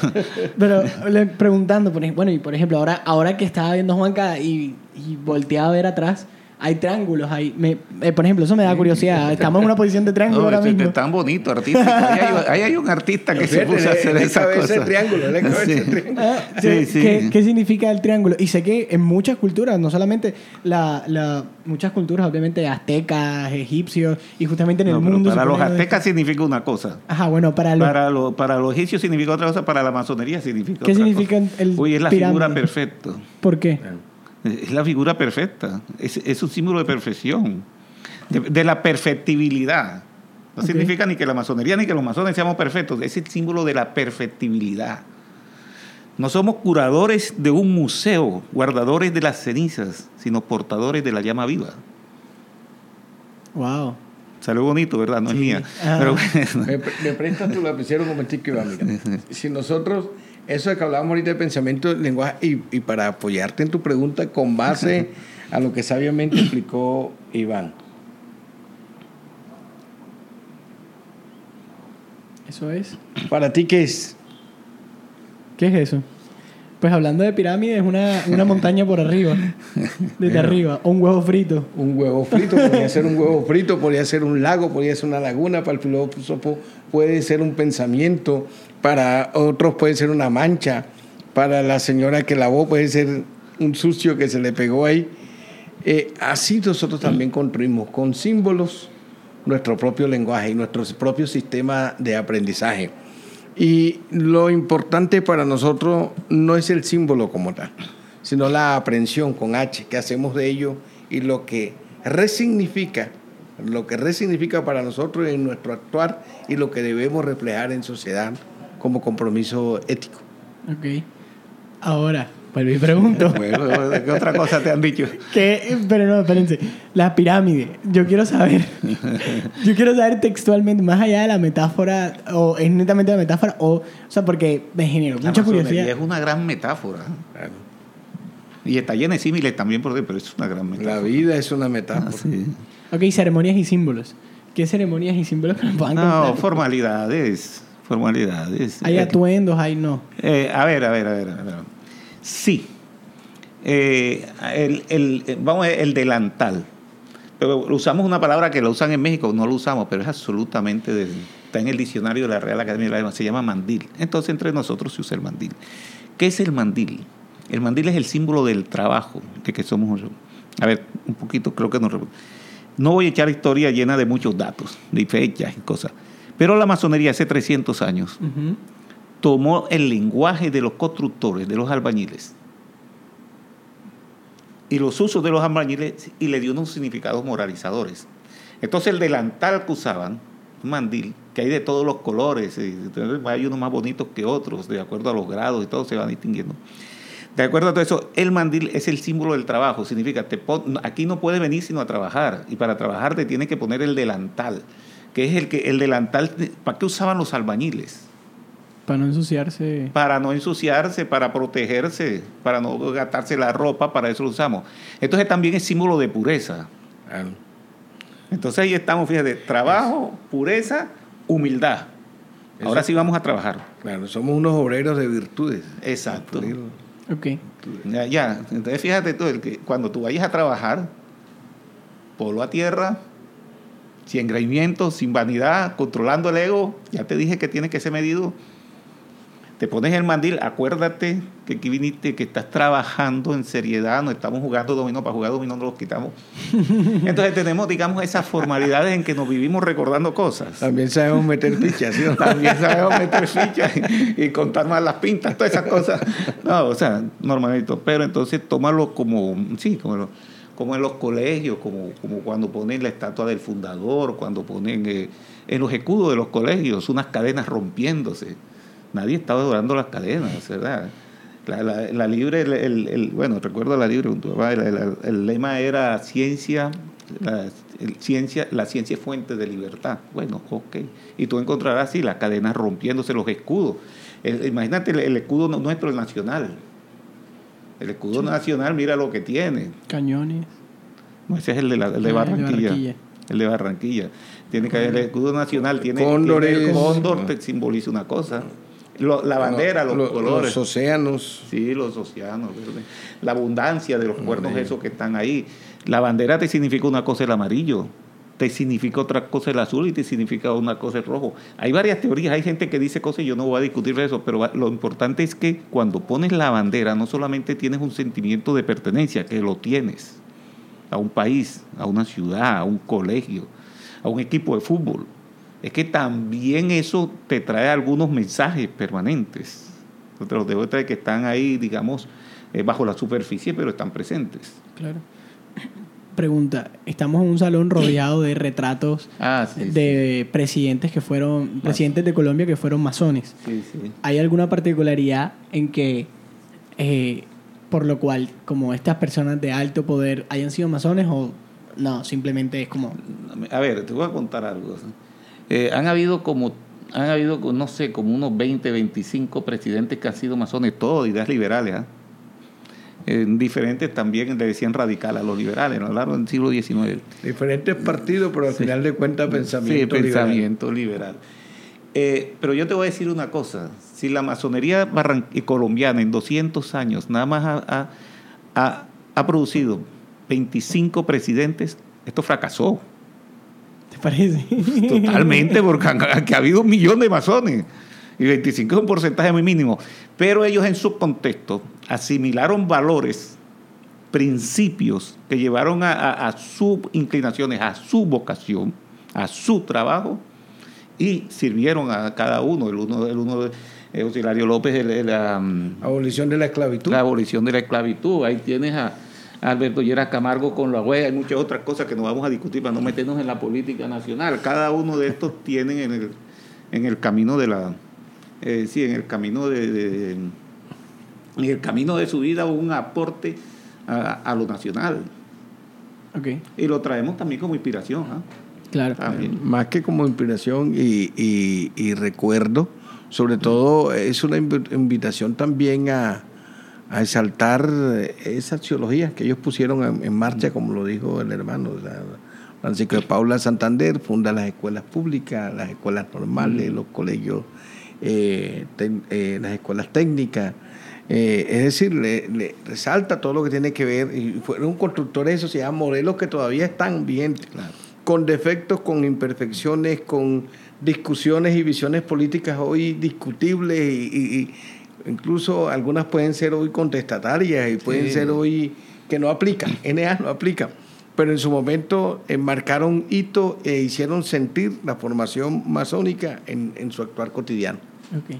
Pero le- preguntando, por ej- bueno, y por ejemplo, ahora, ahora que estaba viendo Juanca y, y volteaba a ver atrás, hay triángulos ahí. Me, eh, por ejemplo, eso me da curiosidad. Estamos en una posición de triángulo No, ahora ese que mismo. es tan bonito, artístico. Ahí hay, ahí hay un artista que se puso a hacer esa cosa. triángulo, le cabe ese triángulo. Ah, Sí, ¿qué, sí. qué- qué significa el triángulo? Y sé que en muchas culturas, no solamente la, la- muchas culturas, obviamente aztecas, egipcios, y justamente en el No, mundo. para los aztecas significa una cosa. Ajá, bueno, para los. Para, lo- para los egipcios significa otra cosa, para la masonería significa ¿Qué otra significa cosa. el Uy, es la pirámide? figura perfecta. ¿Por qué? Es la figura perfecta. Es, es un símbolo de perfección, de, de la perfectibilidad. No significa ni que la masonería ni que los masones seamos perfectos. Es el símbolo de la perfectibilidad. No somos curadores de un museo, guardadores de las cenizas, sino portadores de la llama viva. Wow. Salió bonito, ¿verdad? No es mía. Ah. Pero bueno. Me, me prestas tu lapicero un momentico, Iván. Mira. Si nosotros, eso de que hablábamos ahorita de pensamiento, lenguaje, y, y para apoyarte en tu pregunta con base a lo que sabiamente explicó Iván. Eso es. Para ti, ¿qué es? ¿Qué es eso? Pues hablando de pirámides, es una, una montaña por arriba. Desde arriba. O un huevo frito. Un huevo frito, podría ser un huevo frito, podría ser un lago, podría ser una laguna, para el filósofo puede ser un pensamiento, para otros puede ser una mancha, para la señora que lavó puede ser un sucio que se le pegó ahí. Eh, así nosotros también construimos con símbolos nuestro propio lenguaje y nuestro propio sistema de aprendizaje. Y lo importante para nosotros no es el símbolo como tal, sino la aprehensión con H que hacemos de ello y lo que resignifica, lo que resignifica para nosotros en nuestro actuar y lo que debemos reflejar en sociedad como compromiso ético. Ok. Ahora, vuelvo y pregunto. Bueno, ¿qué otra cosa te han dicho? ¿Qué? Pero no, espérense. La pirámide. Yo quiero saber. Yo quiero saber textualmente, más allá de la metáfora, o es netamente la metáfora, o. O sea, porque me generó La mucha curiosidad. es una gran metáfora. Y está llena de símiles también, por pero es una gran metáfora. La vida es una metáfora. Ah, sí. Ok, ceremonias y símbolos. ¿Qué ceremonias y símbolos que me puedan No, contar? formalidades. Formalidades. Hay Eh, atuendos, hay no. eh, a ver, a ver, a ver. a ver. Sí. Eh, el, el- vamos a ver, el delantal. Pero usamos una palabra que la usan en México, no lo usamos, pero es absolutamente. de- está en el diccionario de la Real Academia de la Lengua, se llama mandil. Entonces, entre nosotros se usa el mandil. ¿Qué es el mandil? El mandil es el símbolo del trabajo, de que somos. A ver, un poquito, creo que no. No voy a echar historia llena de muchos datos, de fechas y cosas. Pero la masonería hace 300 años tomó el lenguaje de los constructores, de los albañiles, y los usos de los albañiles y le dio unos significados moralizadores. Entonces el delantal que usaban, un mandil, que hay de todos los colores, y hay unos más bonitos que otros, de acuerdo a los grados y todo se van distinguiendo. De acuerdo a todo eso, el mandil es el símbolo del trabajo, significa, te pon- aquí no puedes venir sino a trabajar, y para trabajar te tienes que poner el delantal, que es el que el delantal, ¿para qué usaban los albañiles? Para no ensuciarse. para no ensuciarse, para protegerse, para no gastarse la ropa, para eso lo usamos. Entonces también es símbolo de pureza. Claro. Entonces ahí estamos, fíjate, trabajo, pureza, humildad. Ahora sí vamos a trabajar. Claro, somos unos obreros de virtudes. Exacto. Ok. Ya, ya. entonces fíjate tú, el que cuando tú vayas a trabajar, polo a tierra, sin engreimiento, sin vanidad, controlando el ego, ya te dije que tiene que ser medido. Te pones el mandil, acuérdate que aquí viniste, que estás trabajando en seriedad, no estamos jugando dominó, para jugar dominó no los quitamos. Entonces tenemos, digamos, esas formalidades en que nos vivimos recordando cosas. También sabemos meter fichas, ¿sí? También sabemos meter fichas y, y contar más las pintas, todas esas cosas. No, o sea, normalito. Pero entonces tómalo como, sí, como, lo- como en los colegios, como, cuando ponen la estatua del fundador, cuando ponen eh, en los escudos de los colegios unas cadenas rompiéndose. Nadie estaba adorando las cadenas, ¿verdad? La, libre, bueno, recuerdo la libre, el, lema era ciencia, la, ciencia, la ciencia es fuente de libertad. Bueno, ok. Y tú encontrarás así las cadenas rompiéndose, los escudos. Imagínate el, escudo nuestro, nacional. El escudo nacional, mira lo que tiene. Cañones. No, ese es el de, la- el de Ah, Barranquilla. Barranquilla. El de Barranquilla. Tiene que el escudo nacional, tiene, Cóndores. tiene el cóndor, te simboliza una cosa. Lo- la bandera, los, Lo- colores. Los océanos. Sí, los océanos. La abundancia de los cuernos esos que están ahí. La bandera te significa una cosa el amarillo, te significa otra cosa el azul y te significa una cosa el rojo. Hay varias teorías, hay gente que dice cosas y yo no voy a discutir eso, pero lo importante es que cuando pones la bandera no solamente tienes un sentimiento de pertenencia, que lo tienes a un país, a una ciudad, a un colegio, a un equipo de fútbol. Es que también eso te trae algunos mensajes permanentes. Te los debo traer que están ahí, digamos, eh, bajo la superficie, pero están presentes. Claro. Pregunta, estamos en un salón rodeado de retratos Ah, de presidentes que fueron, presidentes de Colombia que fueron masones. Sí. ¿Hay alguna particularidad en que, eh, por lo cual, como estas personas de alto poder hayan sido masones o no, simplemente es como... A ver, te voy a contar algo. Eh, han habido como, han habido, no sé, como unos 20, 25 presidentes que han sido masones, todos de ideas liberales. ¿ah? En diferentes también le decían radical a los liberales a lo largo del siglo XIX. Diferentes partidos, pero al final de cuentas pensamiento sí, liberal. pensamiento liberal. Eh, pero yo te voy a decir una cosa, si la masonería eh, colombiana en 200 años nada más ha, ha- producido 25 presidentes, esto fracasó ¿Te parece? totalmente porque que ha habido un millón de masones y 25 es un porcentaje muy mínimo. Pero ellos en su contexto asimilaron valores, principios que llevaron a, a- a sus inclinaciones, a su vocación, a su trabajo y sirvieron a cada uno. El uno, el uno de eh, Auxiliario López, el, el, um, Abolición de la esclavitud. la abolición de la esclavitud. Ahí tienes a Alberto Lleras Camargo con la huella, hay muchas otras cosas que no vamos a discutir para no meternos en la política nacional. Cada uno de estos tienen en el, en el camino de la, eh, sí, en el camino de, de- en el camino de su vida un aporte a, a lo nacional. ok, Y lo traemos también como inspiración. ¿ah? claro. También. Más que como inspiración y, y- y recuerdo, sobre todo es una invi- invitación también a, a exaltar esas teologías que ellos pusieron en, en marcha, como lo dijo el hermano. o sea, Francisco de Paula Santander funda las escuelas públicas, las escuelas normales, los colegios, eh, eh, las escuelas técnicas. Eh, es decir, le, le resalta todo lo que tiene que ver. Y fueron constructores de sociedad, modelos que todavía están vigentes con defectos, con imperfecciones, con discusiones y visiones políticas hoy discutibles y, y- y incluso algunas pueden ser hoy contestatarias y pueden Sí. ser hoy que no aplican, NA no aplican, pero en su momento enmarcaron hito e hicieron sentir la formación masónica en, en su actuar cotidiano. Ok.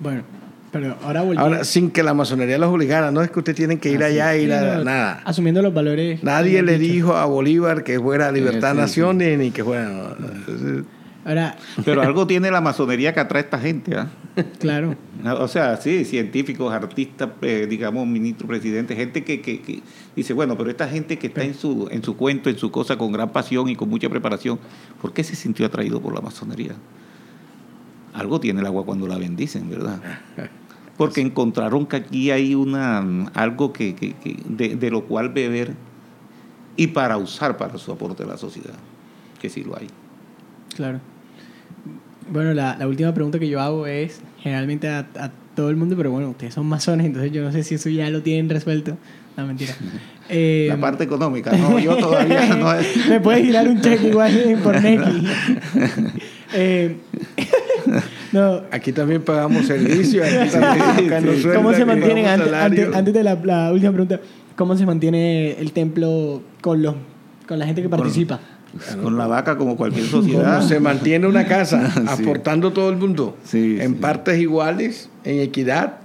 Bueno, pero ahora volviendo... Ahora, sin que la masonería los obligara, no es que usted tiene que ir allá e ir a nada. Asumiendo los valores... Nadie le dicho. dijo a Bolívar que fuera Libertad Sí, sí, Naciones ni que fuera... Ahora, Pero algo tiene la masonería que atrae a esta gente. ¿ah? claro. O sea, sí, científicos, artistas, eh, digamos, ministro, presidente, gente que, que, que dice, bueno, pero esta gente que está en su, en su cuento, en su cosa, con gran pasión y con mucha preparación, ¿por qué se sintió atraído por la masonería? Algo tiene el agua cuando la bendicen, ¿verdad? Porque encontraron que aquí hay una algo que, que- que- de, de lo cual beber y para usar para su aporte a la sociedad, que sí lo hay. Claro. Bueno, la, la última pregunta que yo hago es, generalmente a, a todo el mundo, pero bueno, ustedes son masones, entonces yo no sé si eso ya lo tienen resuelto. No, mentira. Eh, La parte económica, no, yo todavía no. Me puedes girar un cheque igual por Neki. Eh, no, Aquí también pagamos servicios, aquí también ¿Cómo se mantienen, antes, antes, antes de la, la última pregunta, cómo se mantiene el templo con, los, con la gente que participa? Con la vaca como cualquier ¿Cómo sociedad. se mantiene una casa? Sí. Aportando todo el mundo. Sí, en sí. partes iguales, en equidad.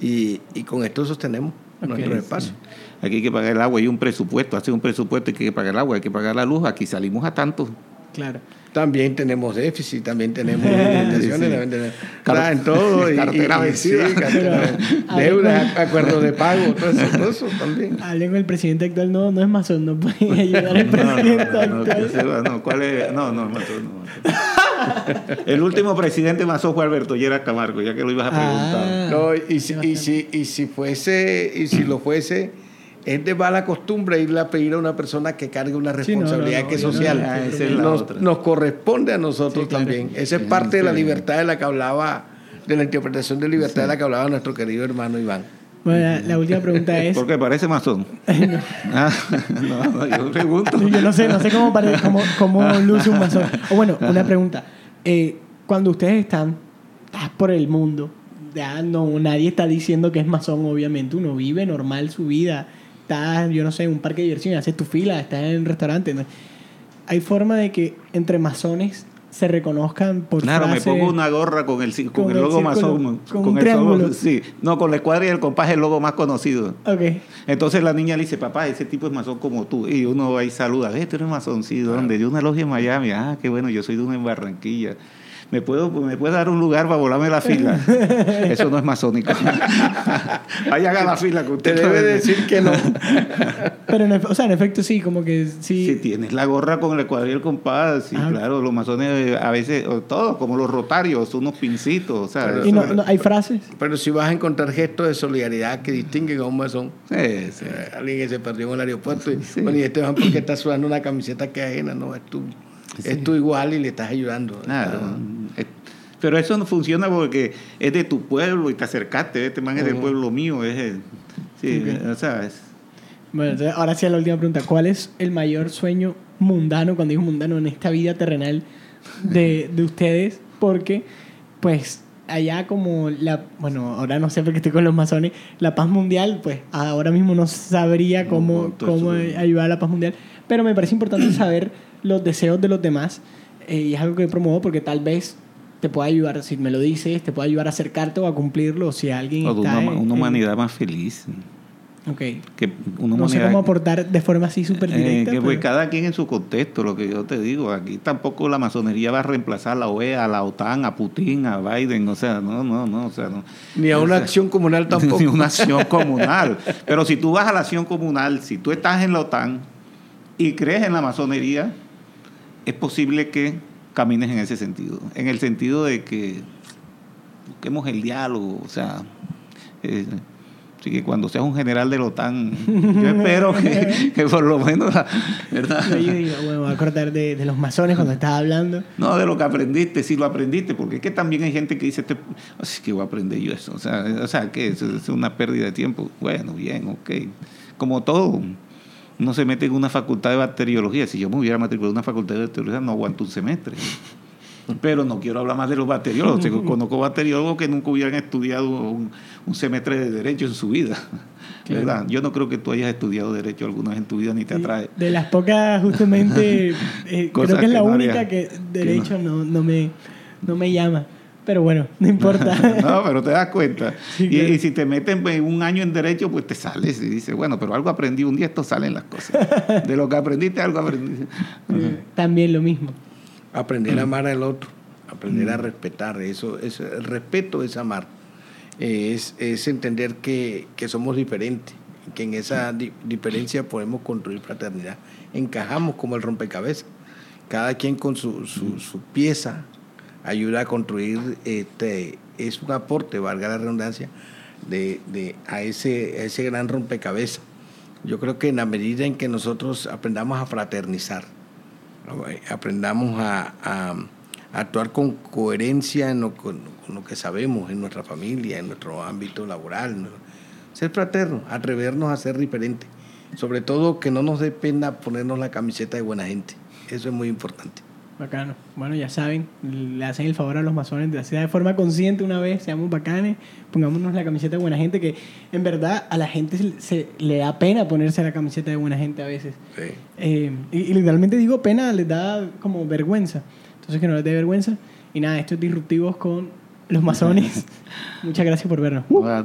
Y, y con esto sostenemos Ok. nuestro espacio. Aquí hay que pagar el agua, hay un presupuesto, hace un presupuesto, hay que pagar el agua, hay que pagar la luz, aquí salimos a tanto. Claro. También tenemos déficit, también tenemos limitaciones, sí. también tenemos- todo. y- cartera vencida. sí, cartera- deudas, acuerdos de pago, todo eso, todo eso también. Hablen con el presidente actual, no, no es masón, no puede ayudar al presidente no, no, actual. no, ¿cuál es? No, no, Matón, no. El último presidente masón fue Alberto Lleras Camargo, ya que lo ibas a preguntar. Ah. No, y, si, y, si, y si fuese, y si lo fuese, es de mala costumbre irle a pedir a una persona que cargue una Sí, no, no, responsabilidad no, que es yo no- social. Ah, esa es la nos, otra. nos corresponde a nosotros Sí, claro. también. Esa es parte de la libertad de la que hablaba, de la interpretación de libertad de la que hablaba nuestro querido hermano Iván. Bueno, la, la última pregunta es... Porque parece masón. Ah, no, no, yo pregunto. Yo no sé, no sé cómo, cómo, cómo luce un masón. O bueno, una pregunta. Eh, cuando ustedes están ah, por el mundo, ya no, nadie está diciendo que es masón, obviamente. Uno vive normal su vida. Estás, yo no sé, en un parque de diversión, haces tu fila, estás en un restaurante. ¿no? Hay forma de que entre masones se reconozcan por Claro, me pongo una gorra con el, con con el logo masón. con un el triángulo. logo- sí, no, con la escuadra y el compás es el logo más conocido. Ok. Entonces la niña le dice, papá, ese tipo es masón como tú. Y uno va y saluda, eh, tú eres masón, sí, ¿dónde? De una logia en Miami. Ah, qué bueno, yo soy de una en Barranquilla. ¿Me puedo, ¿Me puede dar un lugar para volarme la fila? Eso no es masónico. Vayan a la fila que Te usted debe decir que no. Pero, en, o sea, en efecto, sí, como que sí. Si tienes la gorra con el cuadril y el compás, sí, Ah. claro, los masones eh, a veces, o todos, como los rotarios, unos pincitos, o sea, Pero y no, no, hay frases. Pero si vas a encontrar gestos de solidaridad que distinguen a un masón. Sí, sí. Alguien que se perdió en el aeropuerto y, Sí. bueno, y este man porque está sudando una camiseta que ajena, no, es tú. Es tú igual y le estás ayudando. Claro. Pero eso no funciona porque es de tu pueblo y te acercaste. Este man es del pueblo mío. Es el- sí, Ok. o sea, es- Bueno, entonces, ahora sí a la última pregunta. ¿Cuál es el mayor sueño mundano, cuando digo mundano, en esta vida terrenal de, de ustedes? Porque, pues, allá como la... Bueno, ahora no sé porque estoy con los masones. La paz mundial, pues, ahora mismo no sabría No, cómo, todo cómo ayudar a la paz mundial. Pero me parece importante saber los deseos de los demás. eh, y es algo que promuevo porque tal vez te pueda ayudar, si me lo dices, te puede ayudar a acercarte o a cumplirlo. O si alguien o de está una, en- una en- humanidad más feliz. Ok. Que una No sé cómo aportar de forma así súper Eh, directa. que pues pero- cada quien en su contexto, lo que yo te digo, aquí tampoco la masonería va a reemplazar a la OEA, a la OTAN, a Putin, a Biden, o sea, no, no, no, o sea, no. Ni a O una sea, acción comunal tampoco. Ni una acción comunal. Pero si tú vas a la acción comunal, si tú estás en la OTAN y crees en la masonería, es posible que camines en ese sentido. En el sentido de que busquemos el diálogo, o sea. eh, Así que cuando seas un general de la OTAN, yo espero que, que por lo menos, la- ¿verdad? Yo bueno, voy a acordar de, de los masones cuando estaba hablando. No, de lo que aprendiste, sí lo aprendiste, porque es que también hay gente que dice, este, así que voy a aprender yo eso. O sea, o sea que eso es una pérdida de tiempo. Bueno, bien, ok. Como todo, uno se mete en una facultad de bacteriología. Si yo me hubiera matriculado en una facultad de bacteriología, no aguanto un semestre. Pero no quiero hablar más de los bacteriólogos. Tengo- Conozco bacteriólogos que nunca hubieran estudiado un, un semestre de derecho en su vida. Claro. ¿verdad? Yo no creo que tú hayas estudiado derecho alguna vez en tu vida ni te atrae. De las pocas, justamente, eh, creo que es la que no única haría- que derecho no, no, me, no me llama. Pero bueno, no importa. No, pero te das cuenta. Sí, y, si te meten en un año en derecho, pues te sales y dices, bueno, pero algo aprendí un día, esto salen las cosas. De lo que aprendiste, algo aprendí. También lo mismo. Aprender Mm. a amar al otro, aprender a respetar. Eso, eso, el respeto es amar. Eh, Es, es entender que, que somos diferentes, que en esa di- diferencia podemos construir fraternidad. Encajamos como el rompecabezas. Cada quien con su, su, su pieza ayuda a construir, este, es un aporte, valga la redundancia, de, de, a, ese, a ese gran rompecabezas. Yo creo que en la medida en que nosotros aprendamos a fraternizar. Eh, aprendamos a, a- actuar con coherencia en lo- con, lo que sabemos en nuestra familia, en nuestro ámbito laboral. Ser fraterno, atrevernos a ser diferentes. Sobre todo que no nos dé pena ponernos la camiseta de buena gente. Eso es muy importante. Bacano. Bueno, ya saben, le hacen el favor a los masones de hacer de forma consciente una vez, seamos bacanes, pongámonos la camiseta de buena gente, que en verdad a la gente se, le da pena ponerse la camiseta de buena gente a veces. Eh, y, literalmente digo pena, les da como vergüenza. Entonces que no les dé vergüenza. Y nada, estos disruptivos con los masones. Muchas gracias por vernos. Uh.